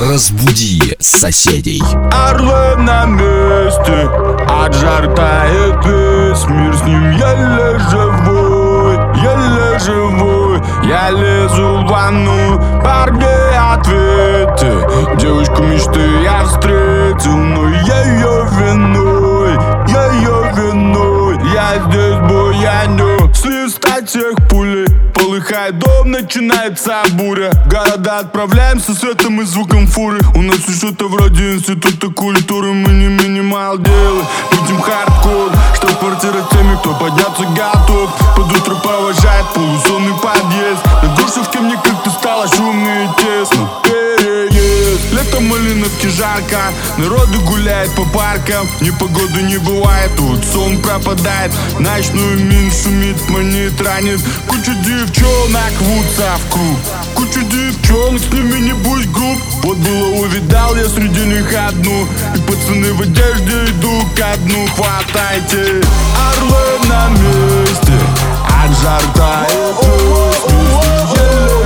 Разбуди соседей. Орлы на месте, от жар тает весь мир С ним еле живой, еле живой. Я лезу в ванну, парни ответы. Девочку мечты я встретил, но ее виной ее виной, я здесь буяню Свистать всех пулей Полыхает дом, начинается буря. Города отправляемся светом и звуком фуры. У нас все что-то вроде института культуры. Мы не минимал делы, будем хардкор Что квартира теми, кто подняться готов. Под утро провожает полусонный подъезд. На Гуршевке мне как-то стало шумно жарко. Народу гуляет по паркам Непогоды не бывает, тут сон пропадает Ночную мин шумит, манит, ранит. Куча девчонок рвутся в круг Куча девчонок, с ними не будь груб. Вот было увидал я среди них одну. И пацаны в одежде идут ко дну. Хватайте Орлы на месте От жар тает весь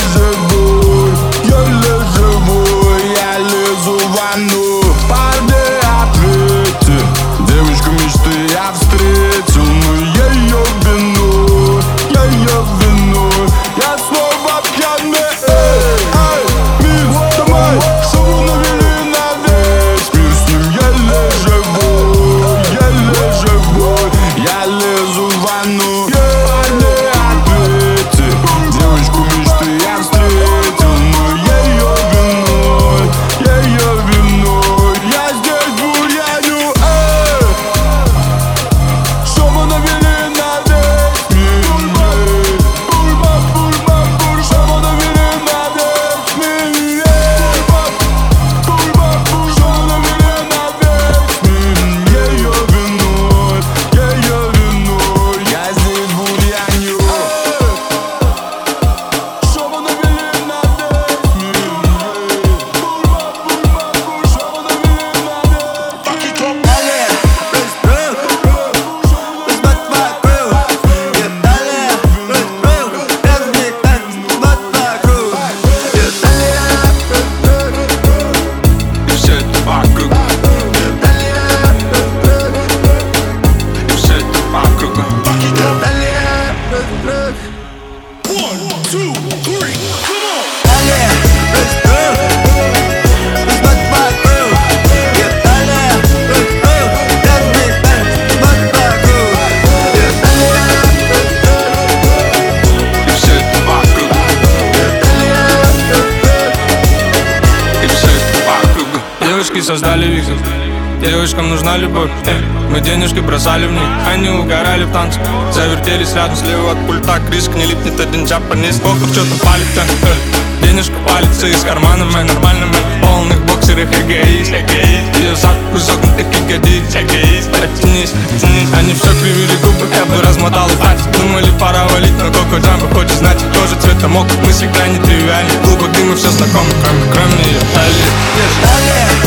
лезу Девушкам нужна любовь. Эй, Мы денежки бросали в них Они угорали в танце. Завертелись рядом слева от пульта Криск не липнет один джапанец Боков что-то палит Эй, Денежка палится из кармана мой Нормально мой полных боксерах. Эгоист Ее зад изогнутых ягодиц Оттянись, оттянись Они все кривили губы Я бы размотал и хватит Думали пора валить Но Коко Джамбо хочет знать. Тоже цвета мог Мы всегда не тривиальны Клубок дыма все знакомы Кроме, кроме ее талии. И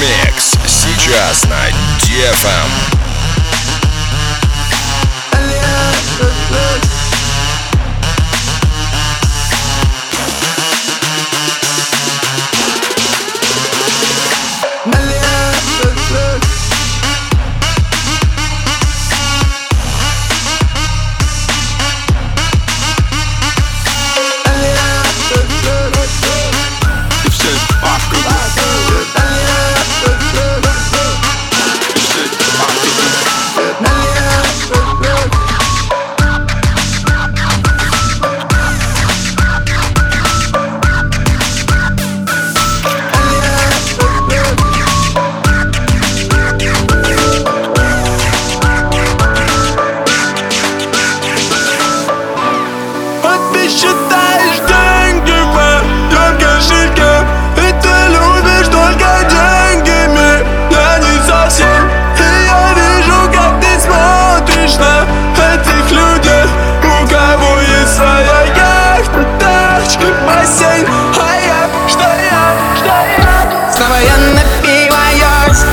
Мегамикс. Сейчас на DFM. Снова я напиваюсь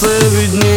це від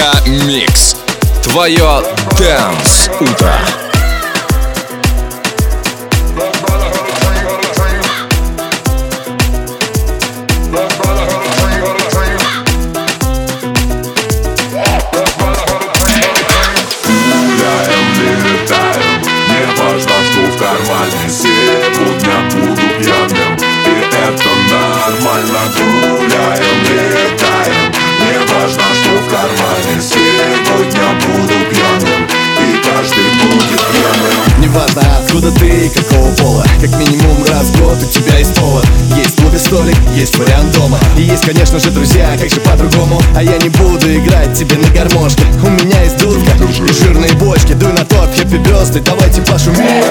Мегамикс. Твое Дэнс Утро. Может у тебя есть повод. Есть клубе столик, есть вариант дома. И есть, конечно же, друзья, как же по-другому. А я не буду играть тебе на гармошке. У меня есть дудка и жирные бочки. Дуй на тот хэппи бёсты, давайте пошумим.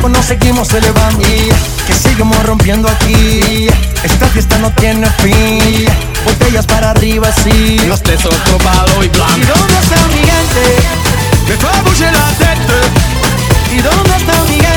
Tiempo nos seguimos elevando. Y que seguimos rompiendo aquí. Esta fiesta no tiene fin. Botellas para arriba, sí. Los tres otro palo y blanco. ¿Y dónde está mi gente? Me bouger la tête. ¿Y dónde está mi gente?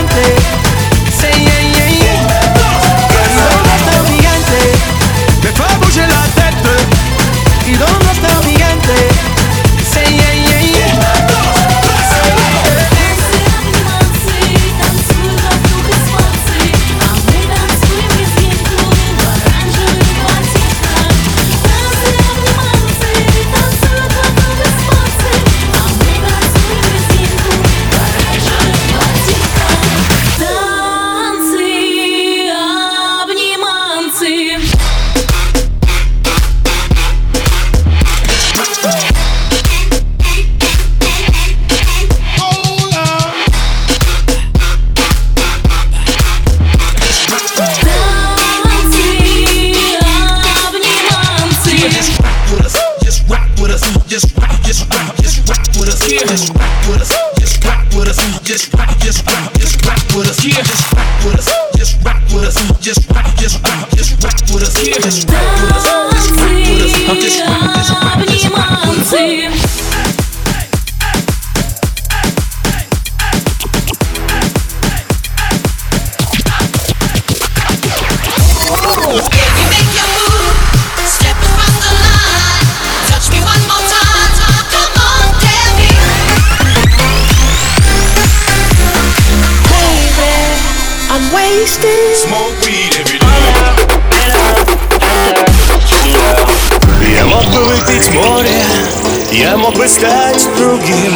Другим.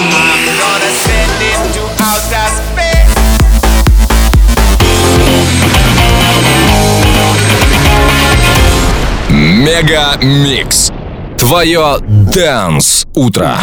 Мега Микс. Твое Дэнс Утро.